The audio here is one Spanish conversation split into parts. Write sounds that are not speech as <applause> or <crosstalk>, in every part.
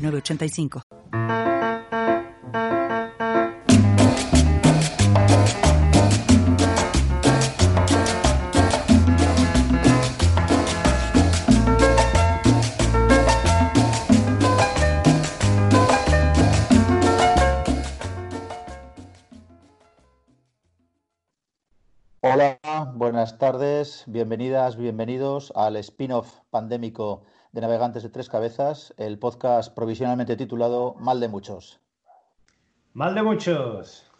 985. Hola, buenas tardes, bienvenidas, bienvenidos al spin-off pandémico de Navegantes de Tres Cabezas, el podcast provisionalmente titulado Mal de Muchos. Mal de Muchos.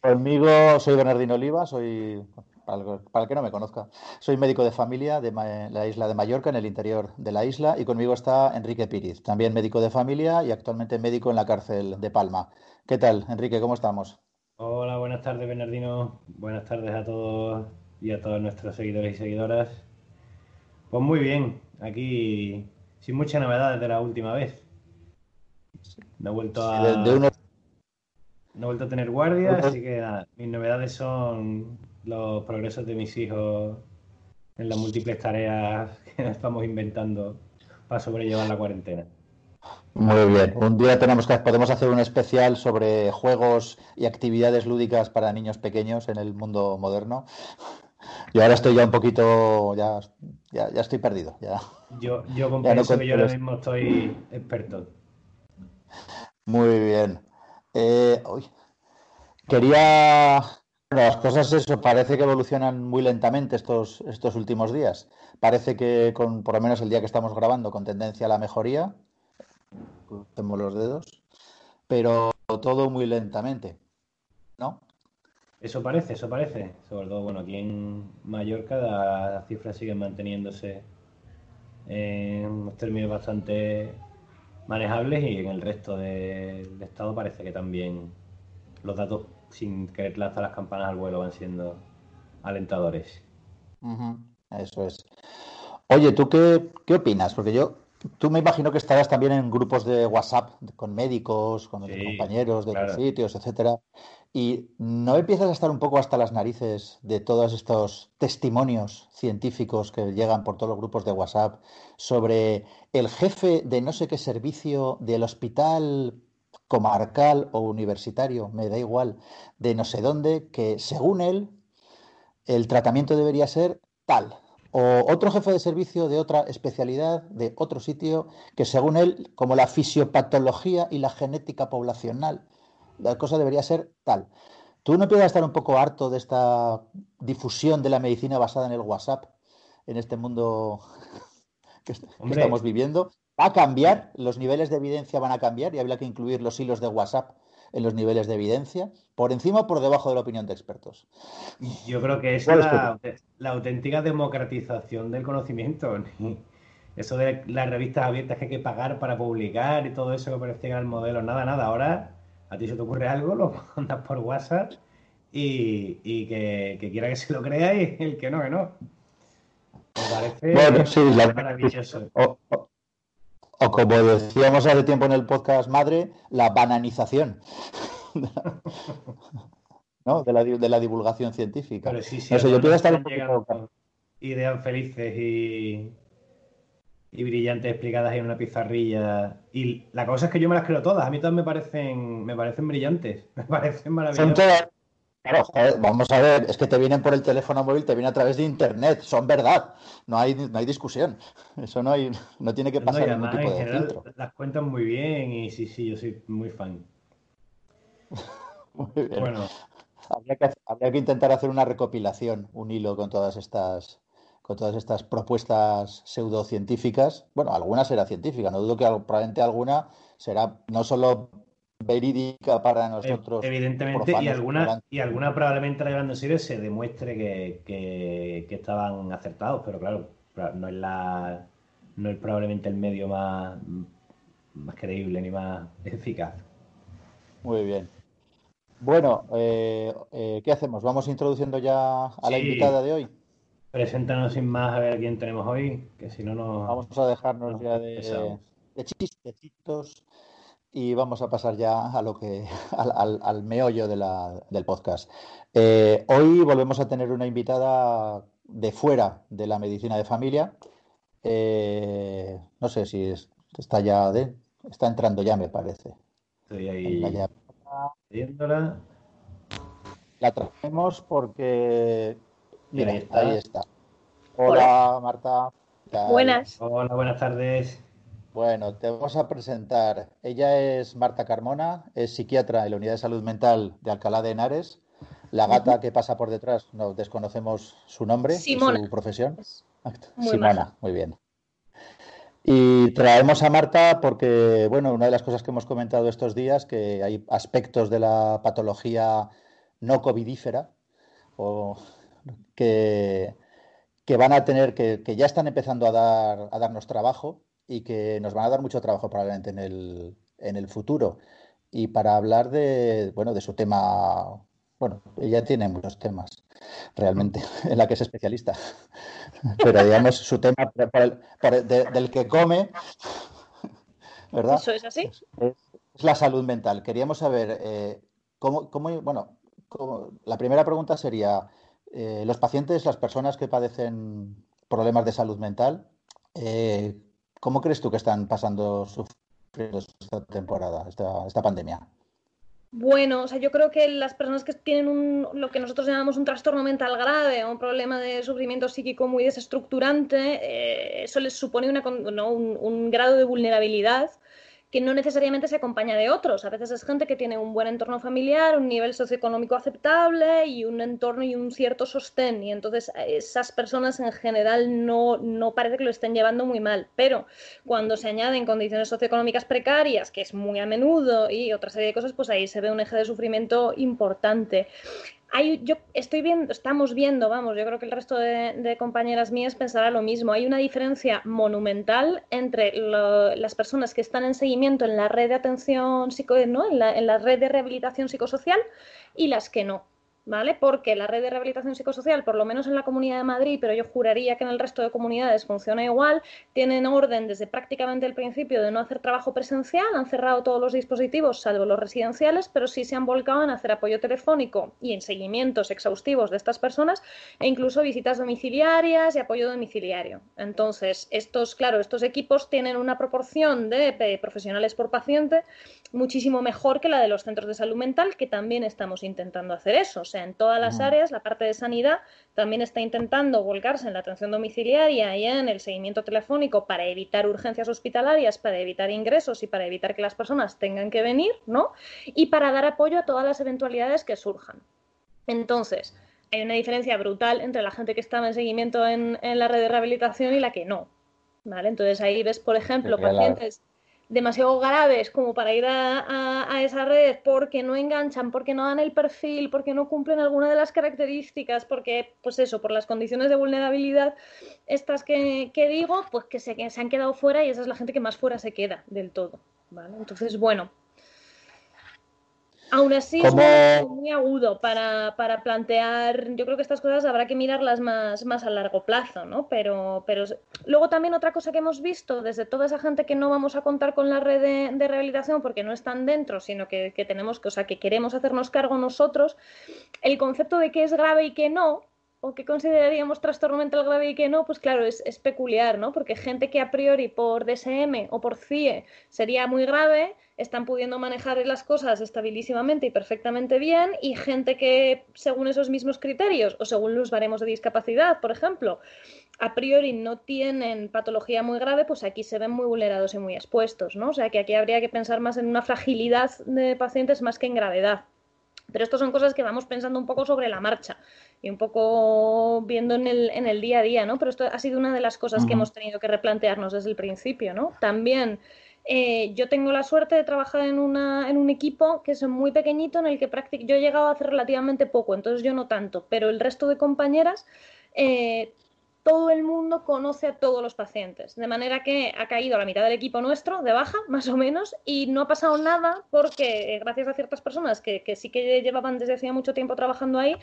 Conmigo soy Bernardino Oliva, soy, para el que no me conozca, soy médico de familia de la isla de Mallorca, en el interior de la isla, y conmigo está Enrique Piriz, también médico de familia y actualmente médico en la cárcel de Palma. ¿Qué tal, Enrique? ¿Cómo estamos? Hola, buenas tardes, Bernardino. Buenas tardes a todos y a todos nuestros seguidores y seguidoras. Pues muy bien, aquí sin mucha novedad desde la última vez. No he vuelto a, no he vuelto a tener guardia, así que mis novedades son los progresos de mis hijos en las múltiples tareas <laughs> que estamos inventando para sobrellevar la cuarentena. Muy bien. Un día tenemos que podemos hacer un especial sobre juegos y actividades lúdicas para niños pequeños en el mundo moderno. Yo ahora estoy ya un poquito, ya, ya, estoy perdido. Ya. Yo, yo eso que yo ahora mismo estoy experto. Muy bien. Eh, quería. las cosas eso, parece que evolucionan muy lentamente estos, estos últimos días. Parece que con, por lo menos el día que estamos grabando, con tendencia a la mejoría. Tengo los dedos. Pero todo muy lentamente. ¿No? Eso parece, eso parece. Sobre todo, bueno, aquí en Mallorca las cifras siguen manteniéndose en unos términos bastante manejables y en el resto del estado parece que también los datos, sin querer lanzar las campanas al vuelo, van siendo alentadores. Eso es. Oye, ¿tú qué, qué opinas? Porque yo Tú me imagino que estarás también en grupos de WhatsApp con médicos, con compañeros de sitios, etcétera. Y no empiezas a estar un poco hasta las narices de todos estos testimonios científicos que llegan por todos los grupos de WhatsApp sobre el jefe de no sé qué servicio del hospital comarcal o universitario, me da igual, de no sé dónde, que según él el tratamiento debería ser tal o otro jefe de servicio de otra especialidad, de otro sitio, que según él, como la fisiopatología y la genética poblacional, la cosa debería ser tal. ¿Tú no puedes estar un poco harto de esta difusión de la medicina basada en el WhatsApp, en este mundo <laughs> que, estamos viviendo? ¿Va a cambiar? ¿Los niveles de evidencia van a cambiar y habría que incluir los hilos de WhatsApp en los niveles de evidencia, por encima o por debajo de la opinión de expertos. Yo creo que es la, auténtica democratización del conocimiento. Eso de las revistas abiertas que hay que pagar para publicar y todo eso que parecía que era el modelo, nada, nada. Ahora a ti se te ocurre algo, lo mandas por WhatsApp y, que, quiera que se lo crea y el que no, que no. Me parece maravilloso. O como decíamos hace tiempo en el podcast madre, la bananización. <laughs> ¿no? de, la, de la divulgación científica. Pero sí, sí, yo quiero estar un poco... Ideas felices y, y brillantes explicadas en una pizarrilla. Y la cosa es que yo me las creo todas. A mí todas me parecen, me parecen brillantes. <laughs> Me parecen maravillosas. Claro, vamos a ver, es que te vienen por el teléfono móvil, te vienen a través de internet, son verdad, no hay, no hay discusión, eso no hay, no tiene que pasar ningún tipo de filtro. Las cuentan muy bien y sí, sí, yo soy muy fan. <laughs> muy bien. Bueno, habría que, habría que intentar hacer una recopilación, un hilo con todas estas, con todas estas propuestas pseudocientíficas. Bueno, alguna será científica, no dudo que probablemente alguna será no solo verídica para nosotros. Evidentemente, y alguna, y alguna probablemente la se demuestre que, estaban acertados, pero claro, no es la no es probablemente el medio más, más creíble ni más <laughs> eficaz. Muy bien. Bueno, eh, eh, ¿qué hacemos? ¿Vamos introduciendo ya a la invitada de hoy? Preséntanos sin más a ver a quién tenemos hoy, que si no nos... Vamos a dejarnos ya de, de, chistecitos y vamos a pasar ya a lo que <laughs> al, meollo del podcast. Eh, hoy volvemos a tener una invitada de fuera de la medicina de familia. no sé si está ya de, está entrando ya, me parece. Estoy ahí. La traemos porque. Mira, ahí está. Hola, Marta. Buenas. Hola, buenas tardes. Bueno, te vamos a presentar. Ella es Marta Carmona, es psiquiatra en la Unidad de Salud Mental de Alcalá de Henares. La gata que pasa por detrás, no desconocemos su nombre, y su profesión. Simona, muy bien. Y traemos a Marta porque, bueno, una de las cosas que hemos comentado estos días, que hay aspectos de la patología no covidífera o que, que van a tener, que, que, ya están empezando a, dar, a darnos trabajo y que nos van a dar mucho trabajo probablemente en el, en el futuro. Y para hablar de, bueno, de su tema, bueno, ella tiene muchos temas realmente, <laughs> en la que es especialista. <laughs> Pero digamos, su tema del que come, <laughs> ¿verdad? Eso es así. Es, la salud mental. Queríamos saber eh, cómo, cómo, bueno, la primera pregunta sería, eh, los pacientes, las personas que padecen problemas de salud mental, eh, ¿cómo crees tú que están pasando sufriendo esta temporada, esta, pandemia? Bueno, o sea, yo creo que las personas que tienen un, lo que nosotros llamamos un trastorno mental grave o un problema de sufrimiento psíquico muy desestructurante, eh, eso les supone una, un, un, grado de vulnerabilidad que no necesariamente se acompaña de otros. A veces es gente que tiene un buen entorno familiar, un nivel socioeconómico aceptable y un entorno y un cierto sostén. Y entonces esas personas en general no, no parece que lo estén llevando muy mal. Pero cuando se añaden condiciones socioeconómicas precarias, que es muy a menudo, y otra serie de cosas, pues ahí se ve un eje de sufrimiento importante yo estoy viendo, estamos viendo, vamos, yo creo que el resto de, compañeras mías pensará lo mismo. Hay una diferencia monumental entre las personas que están en seguimiento en la red de atención psico, ¿no? la, en la red de rehabilitación psicosocial y las que no. ¿Vale? Porque la red de rehabilitación psicosocial, por lo menos en la Comunidad de Madrid, pero yo juraría que en el resto de comunidades funciona igual, tienen orden desde prácticamente el principio de no hacer trabajo presencial, han cerrado todos los dispositivos, salvo los residenciales, pero sí se han volcado en hacer apoyo telefónico y en seguimientos exhaustivos de estas personas e incluso visitas domiciliarias y apoyo domiciliario. Entonces, estos, claro, estos equipos tienen una proporción de profesionales por paciente muchísimo mejor que la de los centros de salud mental, que también estamos intentando hacer eso. Sea, en todas las áreas, la parte de sanidad también está intentando volcarse en la atención domiciliaria y en el seguimiento telefónico para evitar urgencias hospitalarias, para evitar ingresos y para evitar que las personas tengan que venir, ¿no? Y para dar apoyo a todas las eventualidades que surjan. Entonces, hay una diferencia brutal entre la gente que estaba en seguimiento en, en la red de rehabilitación y la que no. ¿Vale? Entonces ahí ves, por ejemplo, pacientes demasiado graves como para ir a, esa red porque no enganchan, porque no dan el perfil, porque no cumplen alguna de las características, porque, pues eso, por las condiciones de vulnerabilidad, estas que, digo, pues que se, que se han quedado fuera y esa es la gente que más fuera se queda del todo. ¿vale? Entonces, bueno, Aún así es muy, agudo para, plantear, yo creo que estas cosas habrá que mirarlas más, más a largo plazo, ¿no? Pero, pero luego también otra cosa que hemos visto desde toda esa gente que no vamos a contar con la red de, rehabilitación porque no están dentro, sino que, que, tenemos que, o sea, que queremos hacernos cargo nosotros, el concepto de qué es grave y qué no, o qué consideraríamos trastorno mental grave y qué no, pues claro, es, peculiar, ¿no? Porque gente que a priori por DSM o por CIE sería muy grave, están pudiendo manejar las cosas estabilísimamente y perfectamente bien y gente que según esos mismos criterios o según los baremos de discapacidad, por ejemplo, a priori no tienen patología muy grave, pues aquí se ven muy vulnerados y muy expuestos, ¿no? O sea que aquí habría que pensar más en una fragilidad de pacientes más que en gravedad. Pero esto son cosas que vamos pensando un poco sobre la marcha y un poco viendo en el, en el día a día, ¿no? Pero esto ha sido una de las cosas que hemos tenido que replantearnos desde el principio, ¿no? También eh, yo tengo la suerte de trabajar en, una, en un equipo que es muy pequeñito en el que yo he llegado a hacer relativamente poco, entonces yo no tanto, pero el resto de compañeras eh, todo el mundo conoce a todos los pacientes, de manera que ha caído la mitad del equipo nuestro de baja, <laughs> más o menos, y no ha pasado nada porque eh, gracias a ciertas personas que, que sí que llevaban desde hacía mucho tiempo trabajando ahí,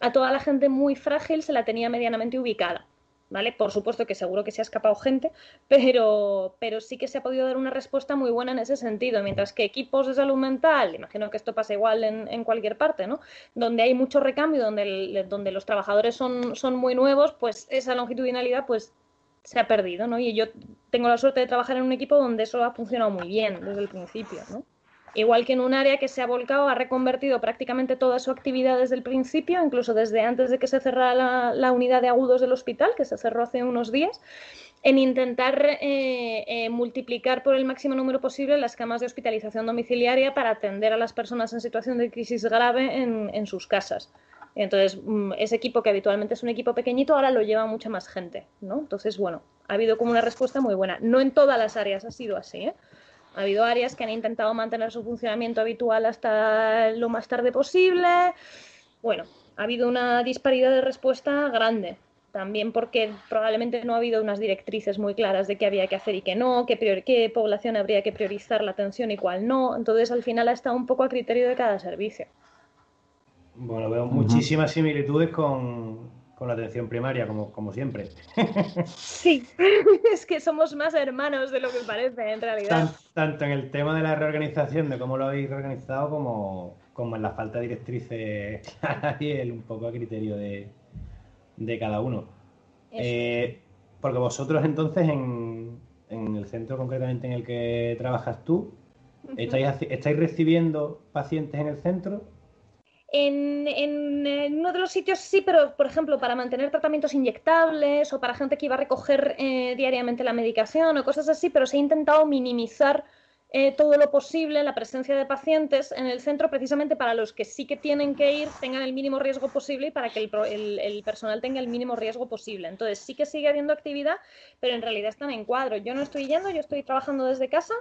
a toda la gente muy frágil se la tenía medianamente ubicada. ¿Vale? Por supuesto que seguro que se ha escapado gente, pero, pero sí que se ha podido dar una respuesta muy buena en ese sentido, mientras que equipos de salud mental, imagino que esto pasa igual en, en cualquier parte, ¿no? Donde hay mucho recambio, donde, donde los trabajadores son, son muy nuevos, pues esa longitudinalidad pues se ha perdido, ¿no? Y yo tengo la suerte de trabajar en un equipo donde eso ha funcionado muy bien desde el principio, ¿no? Igual que en un área que se ha volcado, ha reconvertido prácticamente toda su actividad desde el principio, incluso desde antes de que se cerrara la, unidad de agudos del hospital, que se cerró hace unos días, en intentar eh, eh, multiplicar por el máximo número posible las camas de hospitalización domiciliaria para atender a las personas en situación de crisis grave en, sus casas. Entonces, mm, ese equipo que habitualmente es un equipo pequeñito, ahora lo lleva mucha más gente, ¿no? Entonces, bueno, ha habido como una respuesta muy buena. No en todas las áreas ha sido así, ¿eh? Ha habido áreas que han intentado mantener su funcionamiento habitual hasta lo más tarde posible. Bueno, ha habido una disparidad de respuesta grande. También porque probablemente no ha habido unas directrices muy claras de qué había que hacer y qué no, qué, qué población habría que priorizar la atención y cuál no. Entonces, al final ha estado un poco a criterio de cada servicio. Bueno, veo muchísimas similitudes con, con la atención primaria, como, como siempre. Sí, <laughs> es que somos más hermanos de lo que parece en realidad. tanto en el tema de la reorganización, de cómo lo habéis reorganizado, como, como en la falta de directrices <laughs> y el un poco a criterio de, de cada uno. Eh, porque vosotros entonces en, en, el centro concretamente en el que trabajas tú, ¿estáis, ¿estáis recibiendo pacientes en el centro? En, en, uno de los sitios sí, pero por ejemplo para mantener tratamientos inyectables o para gente que iba a recoger eh, diariamente la medicación o cosas así, pero se ha intentado minimizar eh, todo lo posible la presencia de pacientes en el centro precisamente para los que sí que tienen que ir tengan el mínimo riesgo posible y para que el, el personal tenga el mínimo riesgo posible. Entonces sí que sigue habiendo actividad, pero en realidad están en cuadro. Yo no estoy yendo, yo estoy trabajando desde casa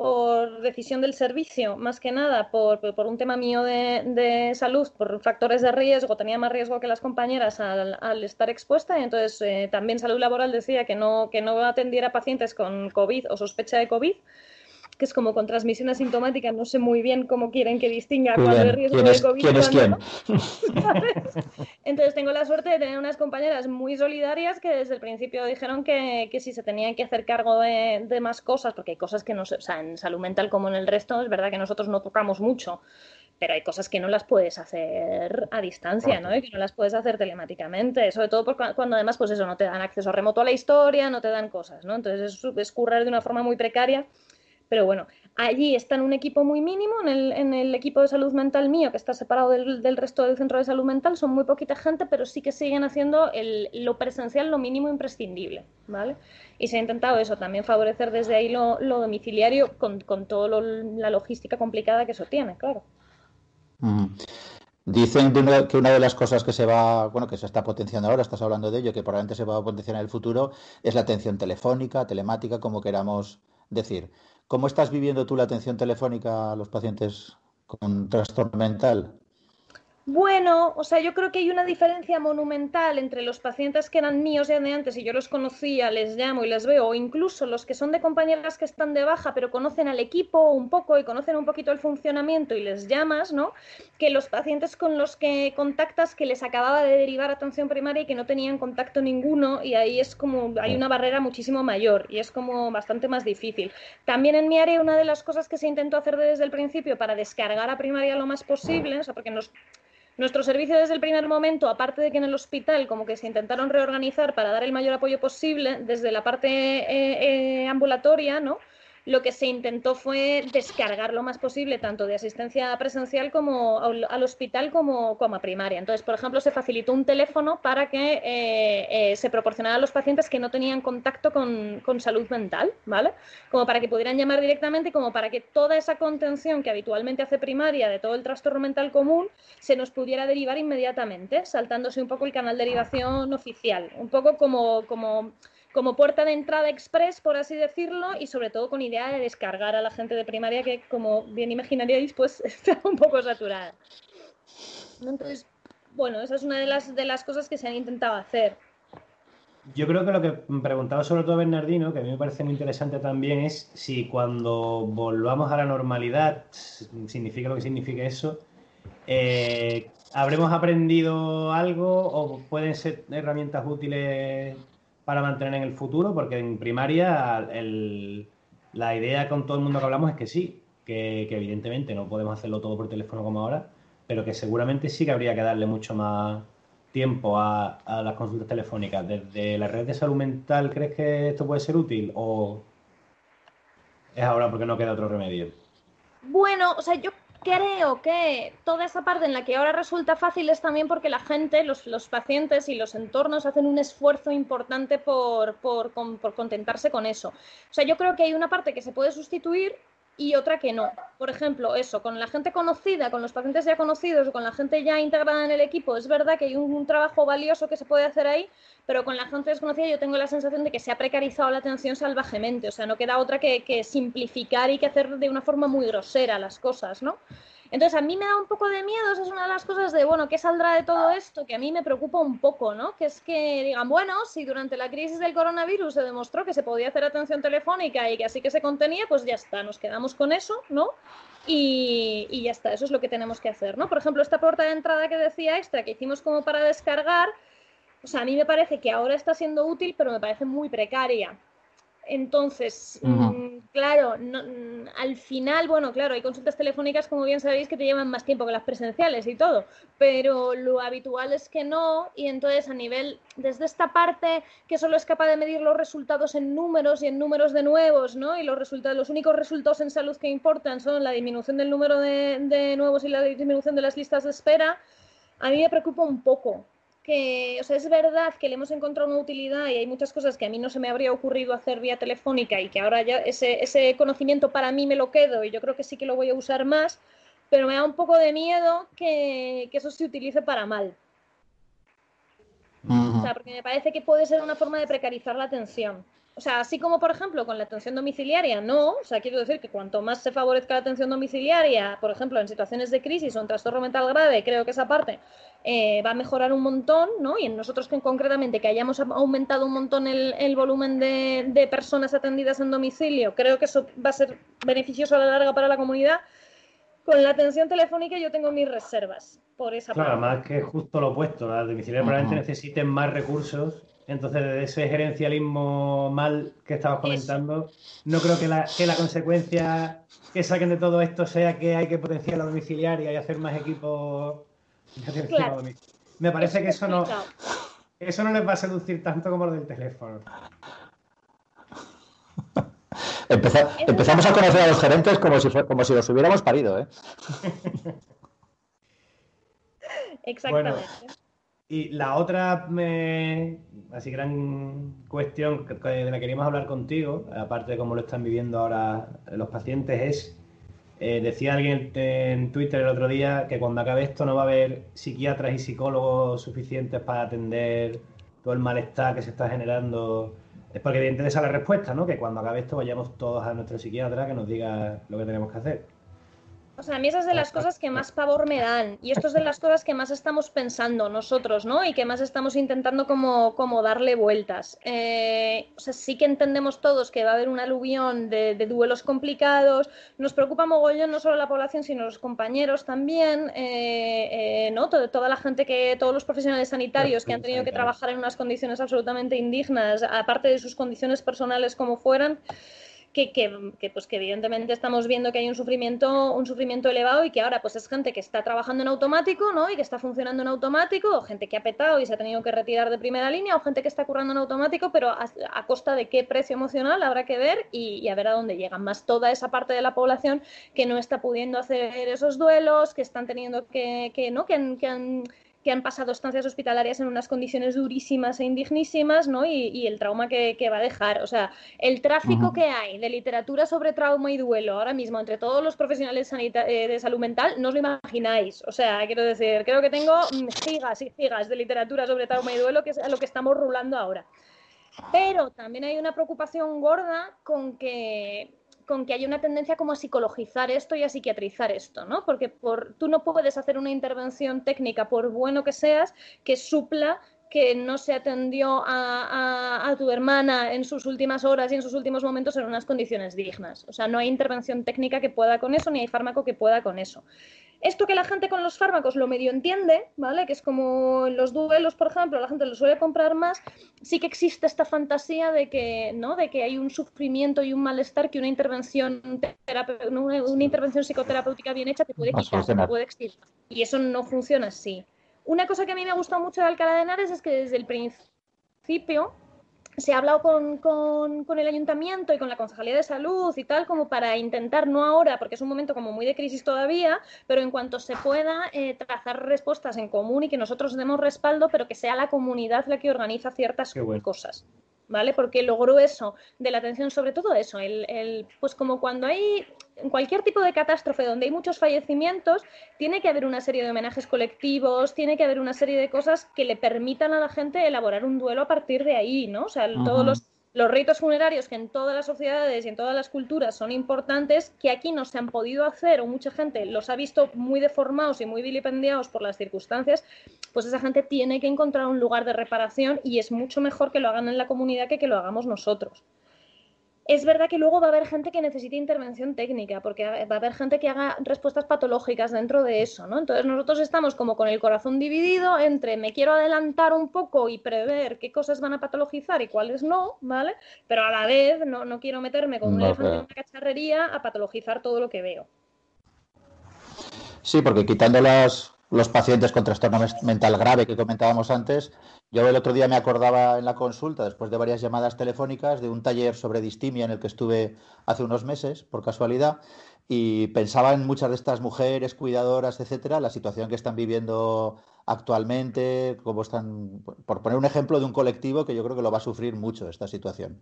por decisión del servicio, más que nada por, por un tema mío de, de, salud, por factores de riesgo, tenía más riesgo que las compañeras al, al estar expuesta y entonces eh, también salud laboral decía que no, que no atendiera pacientes con COVID o sospecha de COVID que es como con transmisión asintomática, no sé muy bien cómo quieren que distinga cuál es riesgo de COVID. ¿Quién es quién? <laughs> Entonces tengo la suerte de tener unas compañeras muy solidarias que desde el principio dijeron que, que si se tenían que hacer cargo de, de, más cosas, porque hay cosas que no sé, o sea, en salud mental como en el resto, es verdad que nosotros no tocamos mucho pero hay cosas que no las puedes hacer a distancia, ¿no? Y que no las puedes hacer telemáticamente, sobre todo porque cuando además, pues eso, no te dan acceso remoto a la historia, no te dan cosas, ¿no? Entonces es, es currar de una forma muy precaria pero bueno, allí está un equipo muy mínimo, en el, equipo de salud mental mío, que está separado del, resto del centro de salud mental, son muy poquita gente, pero sí que siguen haciendo lo presencial lo mínimo imprescindible, ¿vale? Y se ha intentado eso, también favorecer desde ahí lo, domiciliario con, toda la logística complicada que eso tiene, claro. Dicen que una de las cosas que se va, bueno, que se está potenciando ahora, estás hablando de ello, que probablemente se va a potenciar en el futuro, es la atención telefónica, telemática, como queramos decir. ¿Cómo estás viviendo tú la atención telefónica a los pacientes con trastorno mental? Bueno, o sea, yo creo que hay una diferencia monumental entre los pacientes que eran míos ya de antes y yo los conocía, les llamo y les veo, o incluso los que son de compañeras que están de baja pero conocen al equipo un poco y conocen un poquito el funcionamiento y les llamas, ¿no? Que los pacientes con los que contactas que les acababa de derivar atención primaria y que no tenían contacto ninguno y ahí es como, hay una barrera muchísimo mayor y es como bastante más difícil. También en mi área una de las cosas que se intentó hacer desde el principio para descargar a primaria lo más posible, o sea, porque nos nuestro servicio desde el primer momento, aparte de que en el hospital como que se intentaron reorganizar para dar el mayor apoyo posible desde la parte eh, eh, ambulatoria, ¿no? Lo que se intentó fue descargar lo más posible tanto de asistencia presencial como al, hospital como, como, a primaria. Entonces, por ejemplo, se facilitó un teléfono para que eh, eh, se proporcionara a los pacientes que no tenían contacto con, con, salud mental, ¿vale? Como para que pudieran llamar directamente, como para que toda esa contención que habitualmente hace primaria de todo el trastorno mental común se nos pudiera derivar inmediatamente, saltándose un poco el canal de derivación oficial. Un poco como, como como puerta de entrada express, por así decirlo, y sobre todo con idea de descargar a la gente de primaria que, como bien imaginaríais, pues <laughs> está un poco saturada. Entonces, bueno, esa es una de las, de las cosas que se han intentado hacer. Yo creo que lo que preguntaba sobre todo Bernardino, que a mí me parece muy interesante también, es si cuando volvamos a la normalidad, significa lo que signifique eso, eh, ¿habremos aprendido algo o pueden ser herramientas útiles para mantener en el futuro? Porque en primaria la idea con todo el mundo que hablamos es que sí, que, evidentemente no podemos hacerlo todo por teléfono como ahora, pero que seguramente sí que habría que darle mucho más tiempo a, las consultas telefónicas. ¿Desde la red de salud mental crees que esto puede ser útil o es ahora porque no queda otro remedio? Bueno, o sea, yo creo que toda esa parte en la que ahora resulta fácil es también porque la gente, los, pacientes y los entornos hacen un esfuerzo importante por, por, por, contentarse con eso. O sea, yo creo que hay una parte que se puede sustituir y otra que no. Por ejemplo, eso, con la gente conocida, con los pacientes ya conocidos o con la gente ya integrada en el equipo, es verdad que hay un, trabajo valioso que se puede hacer ahí, pero con la gente desconocida yo tengo la sensación de que se ha precarizado la atención salvajemente, o sea, no queda otra que, que simplificar y que hacer de una forma muy grosera las cosas, ¿no? Entonces, a mí me da un poco de miedo, esa es una de las cosas de, bueno, ¿qué saldrá de todo esto? Que a mí me preocupa un poco, ¿no? Que es que digan, bueno, si durante la crisis del coronavirus se demostró que se podía hacer atención telefónica y que así que se contenía, pues ya está, nos quedamos con eso, ¿no? Y, y ya está, eso es lo que tenemos que hacer, ¿no? Por ejemplo, esta puerta de entrada que decía extra, que hicimos como para descargar, o sea, a mí me parece que ahora está siendo útil, pero me parece muy precaria. Entonces, mm, claro, mm, al final, bueno, claro, hay consultas telefónicas, como bien sabéis, que te llevan más tiempo que las presenciales y todo, pero lo habitual es que no, y entonces a nivel, desde esta parte que solo es capaz de medir los resultados en números y en números de nuevos, ¿no? Y los resultados, los únicos resultados en salud que importan son la disminución del número de, de nuevos y la disminución de las listas de espera, a mí me preocupa un poco, que, o sea, es verdad que le hemos encontrado una utilidad y hay muchas cosas que a mí no se me habría ocurrido hacer vía telefónica y que ahora ya ese, ese conocimiento para mí me lo quedo y yo creo que sí que lo voy a usar más, pero me da un poco de miedo que, que eso se utilice para mal. O sea, porque me parece que puede ser una forma de precarizar la atención. O sea, así como por ejemplo con la atención domiciliaria, no. O sea, quiero decir que cuanto más se favorezca la atención domiciliaria, por ejemplo, en situaciones de crisis o en trastorno mental grave, creo que esa parte eh, va a mejorar un montón, ¿no? Y en nosotros que concretamente que hayamos aumentado un montón el, volumen de, personas atendidas en domicilio, creo que eso va a ser beneficioso a la larga para la comunidad. Con la atención telefónica yo tengo mis reservas por esa claro, parte. más que justo lo opuesto, las domiciliarias probablemente necesiten más recursos entonces, de ese gerencialismo mal que estabas comentando, no creo que la, que la consecuencia que saquen de todo esto sea que hay que potenciar la domiciliaria y hacer más equipos <laughs> me parece que eso no, eso no les va a seducir tanto como lo del teléfono. <laughs> empezamos a conocer a los gerentes como si, como si los hubiéramos parido, ¿eh? <laughs> Exactamente. Y la otra así gran cuestión de la que queríamos hablar contigo, aparte de cómo lo están viviendo ahora los pacientes, es eh, decía alguien en Twitter el otro día que cuando acabe esto no va a haber psiquiatras y psicólogos suficientes para atender todo el malestar que se está generando. Es porque evidentemente esa es la respuesta, ¿no? Que cuando acabe esto vayamos todos a nuestro psiquiatra que nos diga lo que tenemos que hacer. O sea, a mí esas de las cosas que más pavor me dan y esto es de las cosas que más estamos pensando nosotros, ¿no? Y que más estamos intentando como, como darle vueltas. Eh, o sea, sí que entendemos todos que va a haber un aluvión de, duelos complicados. Nos preocupa mogollón no solo la población, sino los compañeros también, eh, eh, ¿no? toda la gente que, todos los profesionales sanitarios que han tenido que trabajar en unas condiciones absolutamente indignas, aparte de sus condiciones personales como fueran que, que, pues que evidentemente estamos viendo que hay un sufrimiento, un sufrimiento elevado y que ahora pues es gente que está trabajando en automático, ¿no? Y que está funcionando en automático, o gente que ha petado y se ha tenido que retirar de primera línea, o gente que está currando en automático, pero a, costa de qué precio emocional habrá que ver y, a ver a dónde llegan. Más toda esa parte de la población que no está pudiendo hacer esos duelos, que están teniendo que, que ¿no? Que, que han pasado estancias hospitalarias en unas condiciones durísimas e indignísimas, ¿no? Y, el trauma que, va a dejar. O sea, el tráfico que hay de literatura sobre trauma y duelo ahora mismo entre todos los profesionales eh, de salud mental, no os lo imagináis. O sea, quiero decir, creo que tengo gigas y gigas de literatura sobre trauma y duelo, que es a lo que estamos rulando ahora. Pero también hay una preocupación gorda con que con que hay una tendencia como a psicologizar esto y a psiquiatrizar esto, ¿no? Porque por, tú no puedes hacer una intervención técnica, por bueno que seas, que supla que no se atendió a, tu hermana en sus últimas horas y en sus últimos momentos en unas condiciones dignas. O sea, no hay intervención técnica que pueda con eso, ni hay fármaco que pueda con eso. Esto que la gente con los fármacos lo medio entiende, ¿vale? Que es como en los duelos, por ejemplo, la gente lo suele comprar más, sí que existe esta fantasía de que, ¿no? De que hay un sufrimiento y un malestar que una intervención, una intervención psicoterapéutica bien hecha te puede quitar, te puede extirpar. Y eso no funciona así. Una cosa que a mí me ha gustado mucho de Alcalá de Henares es que desde el principio se ha hablado con, el ayuntamiento y con la Concejalía de Salud y tal, como para intentar, no ahora, porque es un momento como muy de crisis todavía, pero en cuanto se pueda, eh, trazar respuestas en común y que nosotros demos respaldo, pero que sea la comunidad la que organiza ciertas cosas. ¿Vale? Porque lo grueso de la atención, sobre todo eso, el, pues como cuando hay cualquier tipo de catástrofe donde hay muchos fallecimientos, tiene que haber una serie de homenajes colectivos, tiene que haber una serie de cosas que le permitan a la gente elaborar un duelo a partir de ahí, ¿no? O sea, todos los los ritos funerarios que en todas las sociedades y en todas las culturas son importantes, que aquí no se han podido hacer o mucha gente los ha visto muy deformados y muy vilipendiados por las circunstancias, pues esa gente tiene que encontrar un lugar de reparación y es mucho mejor que lo hagan en la comunidad que que lo hagamos nosotros. Es verdad que luego va a haber gente que necesite intervención técnica, porque va a haber gente que haga respuestas patológicas dentro de eso, ¿no? Entonces nosotros estamos como con el corazón dividido entre me quiero adelantar un poco y prever qué cosas van a patologizar y cuáles no, ¿vale? Pero a la vez no, no quiero meterme con un elefante en una cacharrería a patologizar todo lo que veo. Sí, porque quitando las, los pacientes con trastorno mental grave que comentábamos antes, yo el otro día me acordaba en la consulta, después de varias llamadas telefónicas, de un taller sobre distimia en el que estuve hace unos meses, por casualidad, y pensaba en muchas de estas mujeres cuidadoras, etcétera, la situación que están viviendo actualmente, cómo están, por poner un ejemplo de un colectivo que yo creo que lo va a sufrir mucho esta situación.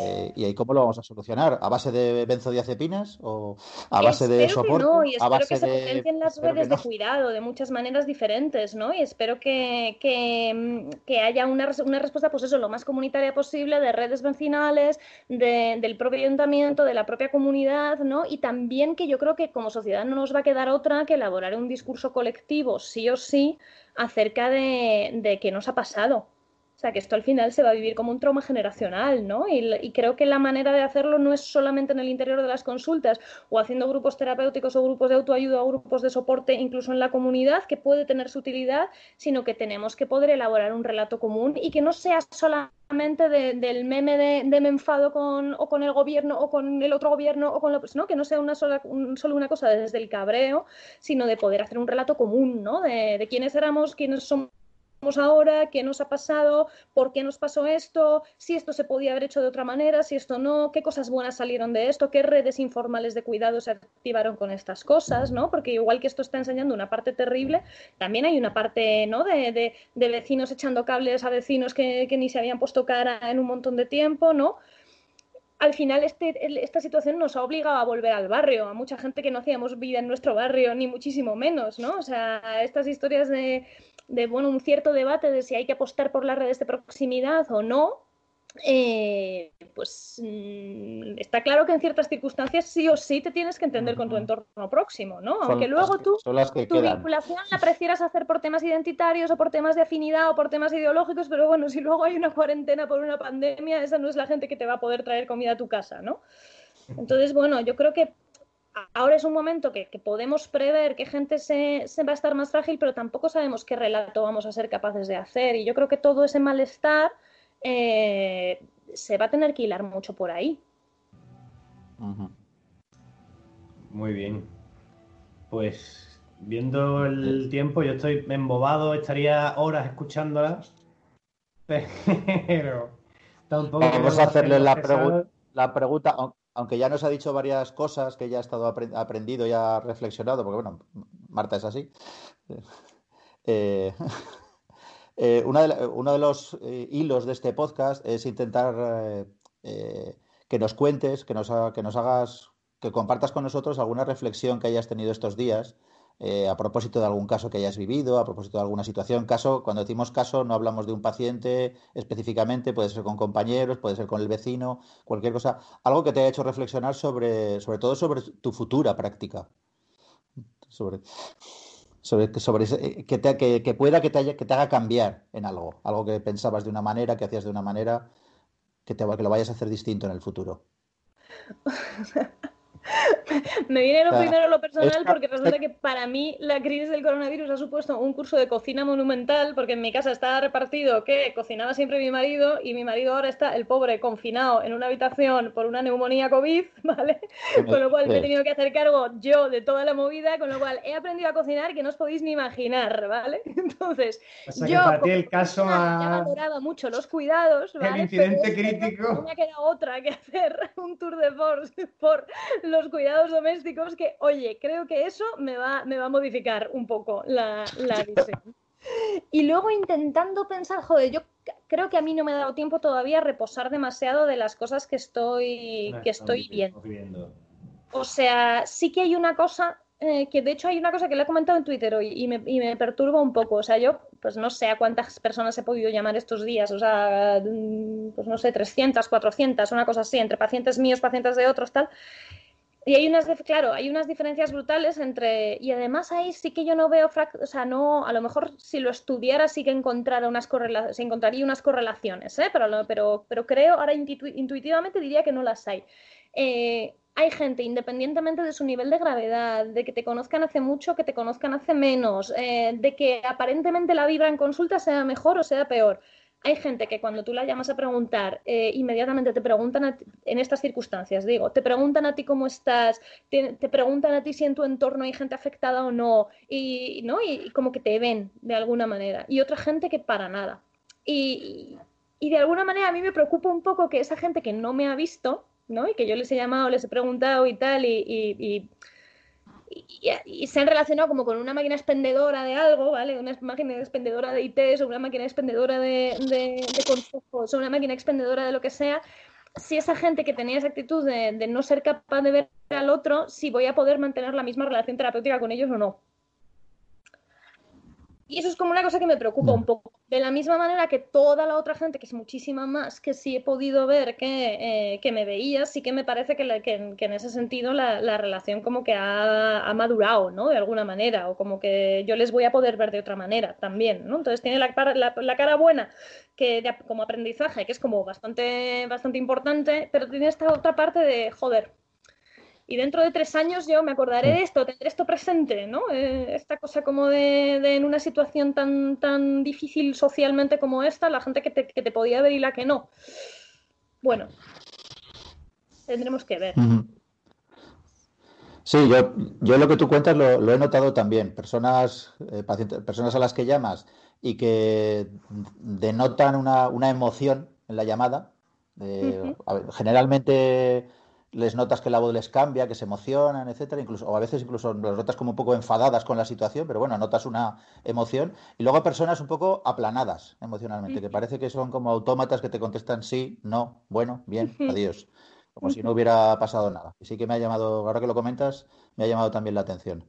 Eh, ¿Y ahí cómo lo vamos a solucionar? ¿A base de benzodiazepinas o a base de soporte? no, y espero que se potencien las redes de cuidado de muchas maneras diferentes, ¿no? Y espero que, que, haya una, una, respuesta, pues eso, lo más comunitaria posible, de redes vecinales, del propio ayuntamiento, de la propia comunidad, ¿no? Y también que yo creo que como sociedad no nos va a quedar otra que elaborar un discurso colectivo, sí o sí, acerca de, de qué nos ha pasado. O sea, que esto al final se va a vivir como un trauma generacional, ¿no? Y, creo que la manera de hacerlo no es solamente en el interior de las consultas o haciendo grupos terapéuticos o grupos de autoayuda o grupos de soporte, incluso en la comunidad, que puede tener su utilidad, sino que tenemos que poder elaborar un relato común y que no sea solamente del meme de, me enfado con, o con el gobierno o con el otro gobierno o con lo, ¿no? que no sea una sola, solo una cosa desde el cabreo, sino de poder hacer un relato común, ¿no? De, de quiénes éramos, quiénes somos ahora, qué nos ha pasado, por qué nos pasó esto, si esto se podía haber hecho de otra manera, si esto no, qué cosas buenas salieron de esto, qué redes informales de cuidado se activaron con estas cosas, ¿no? Porque igual que esto está enseñando una parte terrible, también hay una parte, ¿no? De, vecinos echando cables a vecinos que, que ni se habían puesto cara en un montón de tiempo, ¿no? Al final este, esta situación nos ha obligado a volver al barrio, a mucha gente que no hacíamos vida en nuestro barrio, ni muchísimo menos, ¿no? O sea, estas historias de, de bueno, un cierto debate de si hay que apostar por las redes de proximidad o no, eh, pues mm, está claro que en ciertas circunstancias sí o sí te tienes que entender con tu entorno próximo, ¿no? Aunque luego tú tu vinculación la prefieras hacer por temas identitarios o por temas de afinidad o por temas ideológicos, pero bueno, si luego hay una cuarentena por una pandemia, esa no es la gente que te va a poder traer comida a tu casa, ¿no? Entonces, bueno, yo creo que ahora es un momento que, podemos prever que gente se, va a estar más frágil, pero tampoco sabemos qué relato vamos a ser capaces de hacer. Y yo creo que todo ese malestar eh, se va a tener que hilar mucho por ahí. Muy bien. Pues viendo el tiempo, yo estoy embobado, estaría horas escuchándola. <laughs> Pero tampoco. Vamos a hacerle la, la pregunta, aunque ya nos ha dicho varias cosas que ya ha estado aprendido y ha reflexionado, porque bueno, Marta es así. <laughs> Eh, <laughs> eh, uno de los eh, hilos de este podcast es intentar que nos cuentes, que nos, que nos hagas, que compartas con nosotros alguna reflexión que hayas tenido estos días eh, a propósito de algún caso que hayas vivido, a propósito de alguna situación. Caso, cuando decimos caso, no hablamos de un paciente específicamente, puede ser con compañeros, puede ser con el vecino, cualquier cosa. Algo que te haya hecho reflexionar sobre, sobre todo sobre tu futura práctica. Sobre... sobre, eh, que, te, que, pueda que te, haya, que te haga cambiar en algo, algo que pensabas de una manera, que hacías de una manera, que, te, que lo vayas a hacer distinto en el futuro. <laughs> <laughs> Me viene lo primero lo personal porque resulta que para mí la crisis del coronavirus ha supuesto un curso de cocina monumental porque en mi casa estaba repartido que cocinaba siempre mi marido y mi marido ahora está, el pobre, confinado en una habitación por una neumonía COVID, <laughs> ¿vale? Con lo cual me he tenido que hacer cargo yo de toda la movida, con lo cual he aprendido a cocinar que no os podéis ni imaginar, ¿vale? <laughs> Entonces, yo para ti el caso ha... valorado mucho los cuidados, ¿vale? El incidente crítico. No me ha quedado otra que hacer un tour de force por los cuidados domésticos que, oye, creo que eso me va, me va a modificar un poco la, la <laughs> visión. Y luego intentando pensar, joder, yo creo que a mí no me ha dado tiempo todavía a reposar demasiado de las cosas que estoy, que estoy viendo. O sea, sí que hay una cosa, eh, que de hecho hay una cosa que le he comentado en Twitter hoy y me, y me, perturba un poco. O sea, yo pues no sé a cuántas personas he podido llamar estos días, o sea, mm, pues no sé, 300, 400, una cosa así, entre pacientes míos, pacientes de otros, tal. Y hay unas, claro, hay unas diferencias brutales entre, y además ahí sí que yo no veo, o sea, no, a lo mejor si lo estudiara sí que encontrara unas correlaciones, se encontraría unas correlaciones, ¿eh? pero, pero, pero creo, ahora intuitivamente diría que no las hay. Eh, hay gente, independientemente de su nivel de gravedad, de que te conozcan hace mucho, que te conozcan hace menos, eh, de que aparentemente la vibra en consulta sea mejor o sea peor hay gente que cuando tú la llamas a preguntar, eh, inmediatamente te preguntan, en estas circunstancias, digo, te preguntan a ti cómo estás, te, preguntan a ti si en tu entorno hay gente afectada o no, y, ¿no? y, como que te ven de alguna manera. Y otra gente que para nada. Y, y, de alguna manera a mí me preocupa un poco que esa gente que no me ha visto, ¿no? y que yo les he llamado, les he preguntado y tal, y, se han relacionado como con una máquina expendedora de algo, ¿vale? Una máquina expendedora de ITs o una máquina expendedora de, de, consejos o una máquina expendedora de lo que sea, si esa gente que tenía esa actitud de, de, no ser capaz de ver al otro, si voy a poder mantener la misma relación terapéutica con ellos o no. Y eso es como una cosa que me preocupa un poco. De la misma manera que toda la otra gente, que es muchísima más, que sí he podido ver que, eh, que me veía, sí que me parece que, que, en ese sentido la, la relación como que ha, ha, madurado, ¿no? De alguna manera, o como que yo les voy a poder ver de otra manera también, ¿no? Entonces tiene la, la, la cara buena que como aprendizaje, que es como bastante, bastante importante, pero tiene esta otra parte de, joder, y dentro de tres años yo me acordaré de esto, tendré esto presente, ¿no? Eh, esta cosa como de, en una situación tan, tan difícil socialmente como esta, la gente que te, que te podía ver y la que no. Bueno, tendremos que ver. Sí, yo, yo lo que tú cuentas lo, he notado también. Personas, eh, pacientes, personas a las que llamas y que denotan una, una emoción en la llamada. generalmente les notas que la voz les cambia, que se emocionan, etcétera, incluso, o a veces incluso las notas como un poco enfadadas con la situación, pero bueno, notas una emoción. Y luego personas un poco aplanadas emocionalmente, que parece que son como autómatas que te contestan sí, no, bueno, bien, <laughs> adiós. Como si no hubiera pasado nada. Y sí que me ha llamado, ahora que lo comentas, me ha llamado también la atención.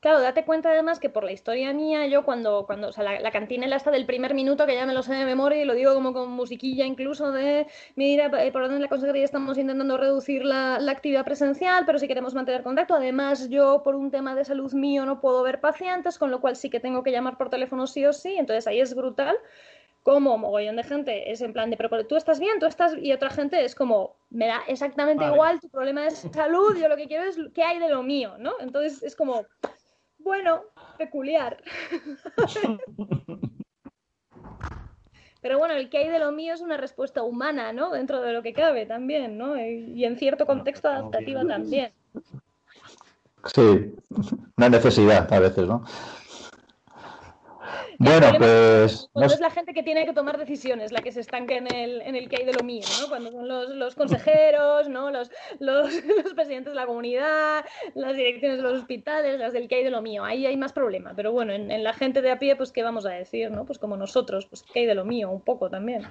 Claro, date cuenta además que por la historia mía, yo cuando, cuando o sea, la, la cantinela está del primer minuto, que ya me lo sé de memoria y lo digo como con musiquilla incluso de, mira, eh, por orden de la consejería estamos intentando reducir la, la, actividad presencial, pero si queremos mantener contacto, además yo por un tema de salud mío no puedo ver pacientes, con lo cual sí que tengo que llamar por teléfono sí o sí, entonces ahí es brutal como mogollón de gente es en plan de, pero tú estás bien, tú estás, y otra gente es como, me da exactamente igual, tu problema es salud, yo lo que quiero es qué hay de lo mío, ¿no? Entonces es como, bueno, peculiar. <laughs> Pero bueno, el que hay de lo mío es una respuesta humana, ¿no? Dentro de lo que cabe también, ¿no? Y en cierto contexto adaptativa también. Sí, una necesidad a veces, ¿no? Bueno, pues. Cuando es la gente que tiene que tomar decisiones, la que se estanca en el, en el que hay de lo mío, ¿no? Cuando son los, los consejeros, ¿no? Los, los, <laughs> los, presidentes de la comunidad, las direcciones de los hospitales, las del que hay de lo mío. Ahí hay más problema. Pero bueno, en, en, la gente de a pie, pues, ¿qué vamos a decir, no? Pues como nosotros, pues, que hay de lo mío? Un poco también.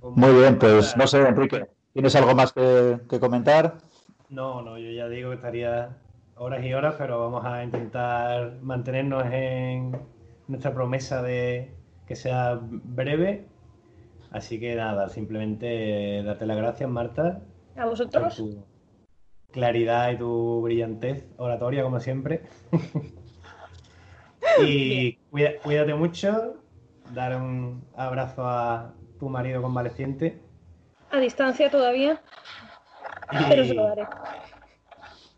Muy bien, pues no sé, Enrique, ¿tienes algo más que, que comentar? No, no, yo ya digo que estaría horas y horas, pero vamos a intentar mantenernos en nuestra promesa de que sea breve. Así que nada, simplemente darte las gracias, Marta. A vosotros. claridad y tu brillantez oratoria, como siempre. <laughs> y cuídate mucho, dar un abrazo a tu marido convaleciente. A distancia todavía, pero se lo daré.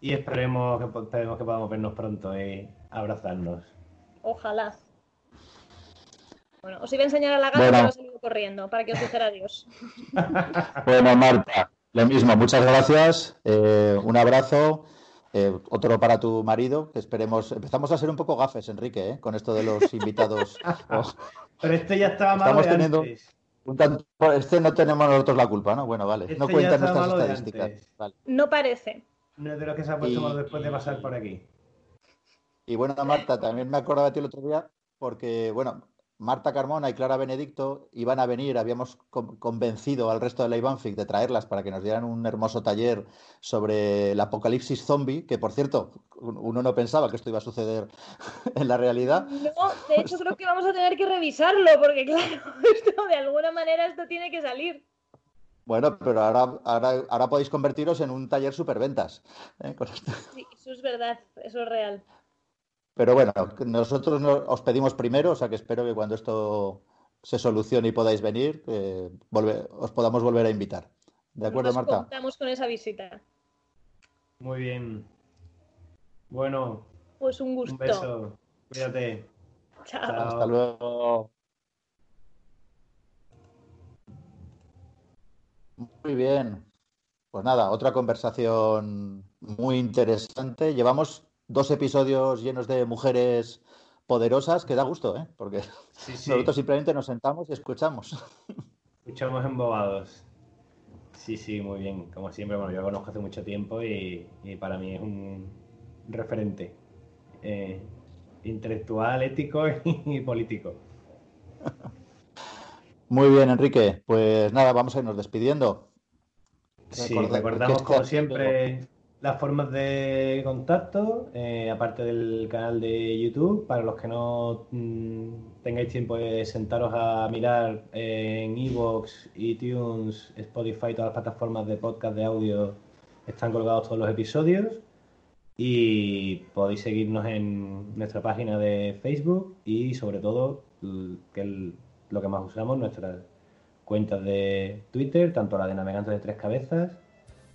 Y esperemos que, esperemos que podamos vernos pronto y abrazarnos. Ojalá. Bueno, os iba a enseñar a la gata, bueno. pero he corriendo para que os dijera adiós. <laughs> bueno, Marta, lo mismo, muchas gracias. Eh, un abrazo. Eh, otro para tu marido, que esperemos. Empezamos a ser un poco gafes, Enrique, ¿eh? con esto de los <laughs> invitados. Pero este ya estaba malo Estamos teniendo Un tanto... Este no tenemos nosotros la culpa, ¿no? Bueno, vale. no este cuentan nuestras estadísticas. No parece. No es de lo que se ha puesto después de pasar por aquí. Y bueno, Marta, también me acordaba de ti el otro día, porque, bueno, Marta Carmona y Clara Benedicto iban a venir, habíamos convencido al resto de la Ibanfic de traerlas para que nos dieran un hermoso taller sobre el apocalipsis zombie, que por cierto, uno no pensaba que esto iba a suceder <laughs> en la realidad. No, de hecho creo que vamos a tener que revisarlo, porque claro, <laughs> esto, de alguna manera esto tiene que salir. Bueno, pero ahora, ahora, podéis convertiros en un taller superventas. ¿eh? Sí, eso es verdad, eso es real. Pero bueno, nosotros os pedimos primero, o sea que espero que cuando esto se solucione y podáis venir, os podamos volver a invitar. ¿De acuerdo, Marta? Contamos con esa visita. Muy bien. Bueno. Pues un gusto. Un beso. Cuídate. Chao. Hasta luego. Muy bien. Pues nada, otra conversación muy interesante. Llevamos dos episodios llenos de mujeres poderosas que da gusto, ¿eh? Porque <laughs> nosotros simplemente nos sentamos y escuchamos. <laughs> Escuchamos embobados. Sí, sí, muy bien. Como siempre, bueno, yo lo conozco hace mucho tiempo y, para mí es un referente eh, intelectual, ético <laughs> y político. Muy bien, Enrique. Pues nada, vamos a irnos despidiendo. Sí, recordamos como siempre las formas de contacto, eh, aparte del canal de YouTube, para los que no mm, tengáis tiempo de sentaros a mirar eh, en Evox, iTunes, Spotify, todas las plataformas de podcast de audio, están colgados todos los episodios. Y podéis seguirnos en nuestra página de Facebook y sobre todo, que lo que más usamos, nuestras cuentas de Twitter, tanto la de Navegantes de Tres Cabezas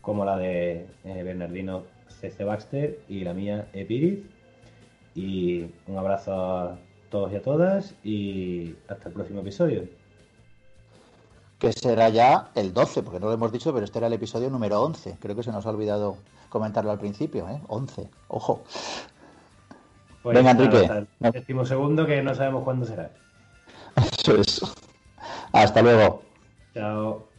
como la de eh, Bernardino C.C. Baxter y la mía Epiris. Y un abrazo a todos y a todas y hasta el próximo episodio. Que será ya el 12, porque no lo hemos dicho, pero este era el episodio número 11. Creo que se nos ha olvidado comentarlo al principio, ¿eh? 11, ojo. Pues Venga, Enrique. El segundo que no sabemos cuándo será. Eso es. Hasta luego. Chao.